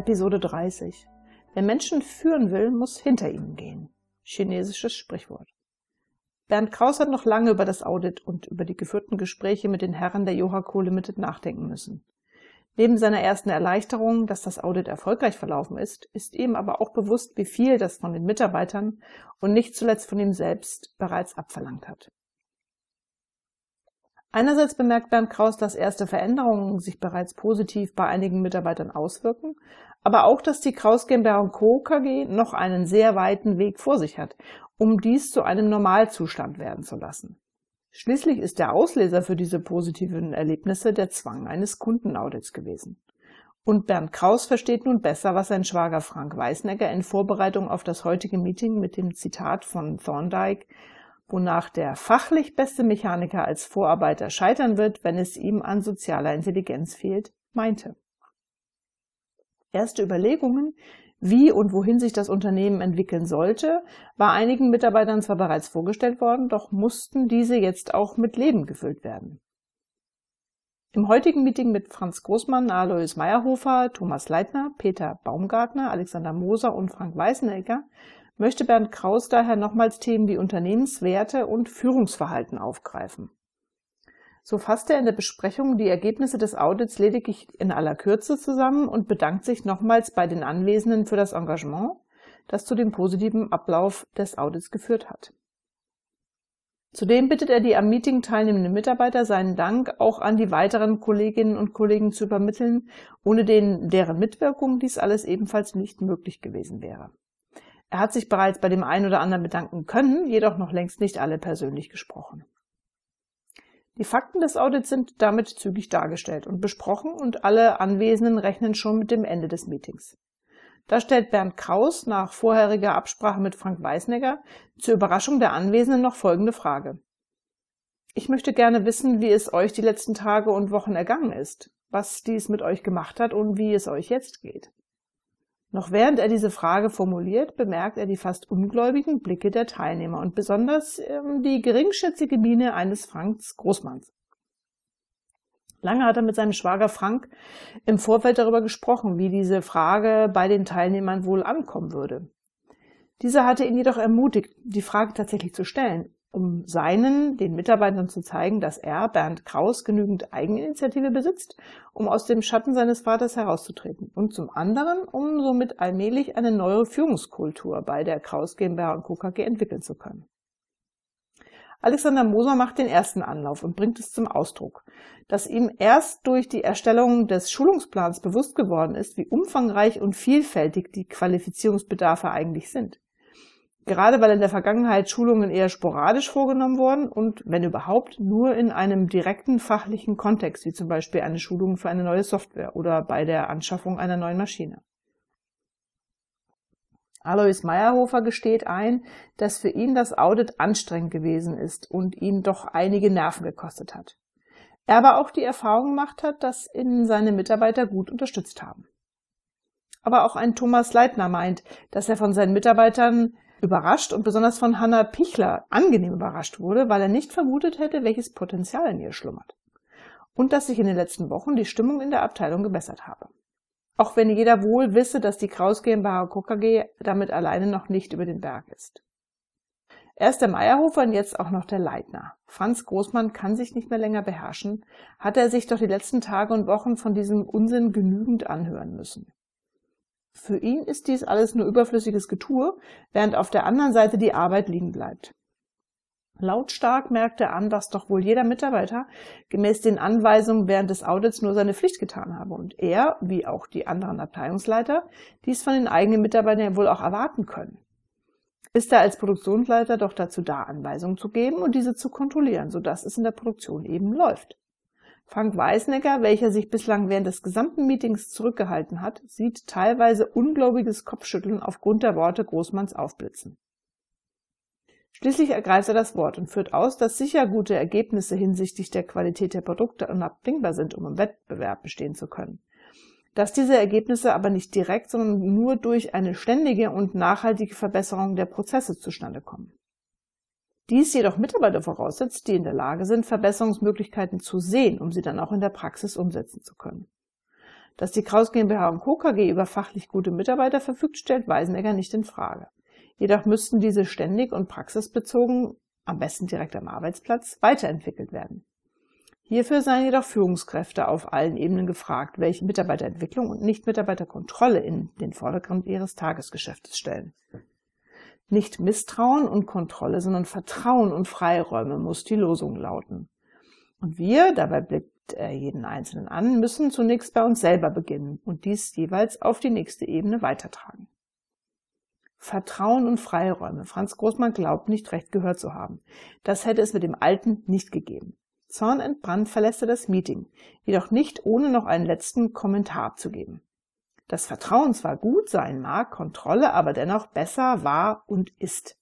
Episode 30. Wer Menschen führen will, muss hinter ihnen gehen. Chinesisches Sprichwort. Bernd Kraus hat noch lange über das Audit und über die geführten Gespräche mit den Herren der Johaco Limited nachdenken müssen. Neben seiner ersten Erleichterung, dass das Audit erfolgreich verlaufen ist, ist ihm aber auch bewusst, wie viel das von den Mitarbeitern und nicht zuletzt von ihm selbst bereits abverlangt hat. Einerseits bemerkt Bernd Kraus, dass erste Veränderungen sich bereits positiv bei einigen Mitarbeitern auswirken, aber auch, dass die Kraus GmbH Co. KG noch einen sehr weiten Weg vor sich hat, um dies zu einem Normalzustand werden zu lassen. Schließlich ist der Auslöser für diese positiven Erlebnisse der Zwang eines Kundenaudits gewesen. Und Bernd Kraus versteht nun besser, was sein Schwager Frank Weißnecker in Vorbereitung auf das heutige Meeting mit dem Zitat von Thorndike wonach der fachlich beste Mechaniker als Vorarbeiter scheitern wird, wenn es ihm an sozialer Intelligenz fehlt, meinte. Erste Überlegungen, wie und wohin sich das Unternehmen entwickeln sollte, war einigen Mitarbeitern zwar bereits vorgestellt worden, doch mussten diese jetzt auch mit Leben gefüllt werden. Im heutigen Meeting mit Franz Großmann, Alois Meyerhofer, Thomas Leitner, Peter Baumgartner, Alexander Moser und Frank Weißenegger möchte Bernd Kraus daher nochmals Themen wie Unternehmenswerte und Führungsverhalten aufgreifen. So fasst er in der Besprechung die Ergebnisse des Audits lediglich in aller Kürze zusammen und bedankt sich nochmals bei den Anwesenden für das Engagement, das zu dem positiven Ablauf des Audits geführt hat. Zudem bittet er die am Meeting teilnehmenden Mitarbeiter, seinen Dank auch an die weiteren Kolleginnen und Kollegen zu übermitteln, ohne denen deren Mitwirkung dies alles ebenfalls nicht möglich gewesen wäre. Er hat sich bereits bei dem einen oder anderen bedanken können, jedoch noch längst nicht alle persönlich gesprochen. Die Fakten des Audits sind damit zügig dargestellt und besprochen und alle Anwesenden rechnen schon mit dem Ende des Meetings. Da stellt Bernd Kraus nach vorheriger Absprache mit Frank Weißnegger zur Überraschung der Anwesenden noch folgende Frage. Ich möchte gerne wissen, wie es euch die letzten Tage und Wochen ergangen ist, was dies mit euch gemacht hat und wie es euch jetzt geht. Noch während er diese Frage formuliert, bemerkt er die fast ungläubigen Blicke der Teilnehmer und besonders ähm, die geringschätzige Miene eines Franks Großmanns. Lange hat er mit seinem Schwager Frank im Vorfeld darüber gesprochen, wie diese Frage bei den Teilnehmern wohl ankommen würde. Dieser hatte ihn jedoch ermutigt, die Frage tatsächlich zu stellen um seinen, den Mitarbeitern zu zeigen, dass er, Bernd Kraus, genügend Eigeninitiative besitzt, um aus dem Schatten seines Vaters herauszutreten. Und zum anderen, um somit allmählich eine neue Führungskultur bei der Kraus GmbH und Co. KG entwickeln zu können. Alexander Moser macht den ersten Anlauf und bringt es zum Ausdruck, dass ihm erst durch die Erstellung des Schulungsplans bewusst geworden ist, wie umfangreich und vielfältig die Qualifizierungsbedarfe eigentlich sind. Gerade weil in der Vergangenheit Schulungen eher sporadisch vorgenommen wurden und, wenn überhaupt, nur in einem direkten fachlichen Kontext, wie zum Beispiel eine Schulung für eine neue Software oder bei der Anschaffung einer neuen Maschine. Alois Meyerhofer gesteht ein, dass für ihn das Audit anstrengend gewesen ist und ihn doch einige Nerven gekostet hat. Er aber auch die Erfahrung gemacht hat, dass ihn seine Mitarbeiter gut unterstützt haben. Aber auch ein Thomas Leitner meint, dass er von seinen Mitarbeitern überrascht und besonders von Hannah Pichler angenehm überrascht wurde, weil er nicht vermutet hätte, welches Potenzial in ihr schlummert. Und dass sich in den letzten Wochen die Stimmung in der Abteilung gebessert habe. Auch wenn jeder wohl wisse, dass die Kraus GmbH KKG damit alleine noch nicht über den Berg ist. Erst der Meierhofer und jetzt auch noch der Leitner. Franz Großmann kann sich nicht mehr länger beherrschen, hat er sich doch die letzten Tage und Wochen von diesem Unsinn genügend anhören müssen. Für ihn ist dies alles nur überflüssiges Getue, während auf der anderen Seite die Arbeit liegen bleibt. Lautstark merkt er an, dass doch wohl jeder Mitarbeiter gemäß den Anweisungen während des Audits nur seine Pflicht getan habe und er, wie auch die anderen Abteilungsleiter, dies von den eigenen Mitarbeitern wohl auch erwarten können. Ist er als Produktionsleiter doch dazu da, Anweisungen zu geben und diese zu kontrollieren, sodass es in der Produktion eben läuft. Frank Weißnecker, welcher sich bislang während des gesamten Meetings zurückgehalten hat, sieht teilweise ungläubiges Kopfschütteln aufgrund der Worte Großmanns aufblitzen. Schließlich ergreift er das Wort und führt aus, dass sicher gute Ergebnisse hinsichtlich der Qualität der Produkte unabdingbar sind, um im Wettbewerb bestehen zu können. Dass diese Ergebnisse aber nicht direkt, sondern nur durch eine ständige und nachhaltige Verbesserung der Prozesse zustande kommen. Dies jedoch Mitarbeiter voraussetzt, die in der Lage sind, Verbesserungsmöglichkeiten zu sehen, um sie dann auch in der Praxis umsetzen zu können. Dass die Kraus GmbH und Co. KG über fachlich gute Mitarbeiter verfügt, stellt Weisenegger nicht in Frage. Jedoch müssten diese ständig und praxisbezogen, am besten direkt am Arbeitsplatz, weiterentwickelt werden. Hierfür seien jedoch Führungskräfte auf allen Ebenen gefragt, welche Mitarbeiterentwicklung und nicht Mitarbeiterkontrolle in den Vordergrund ihres Tagesgeschäftes stellen. Nicht Misstrauen und Kontrolle, sondern Vertrauen und Freiräume muss die Losung lauten. Und wir, dabei blickt er jeden Einzelnen an, müssen zunächst bei uns selber beginnen und dies jeweils auf die nächste Ebene weitertragen. Vertrauen und Freiräume. Franz Großmann glaubt nicht recht gehört zu haben. Das hätte es mit dem Alten nicht gegeben. Zornentbrannt verlässt er das Meeting, jedoch nicht ohne noch einen letzten Kommentar abzugeben. Das Vertrauen zwar gut sein mag, Kontrolle aber dennoch besser war und ist.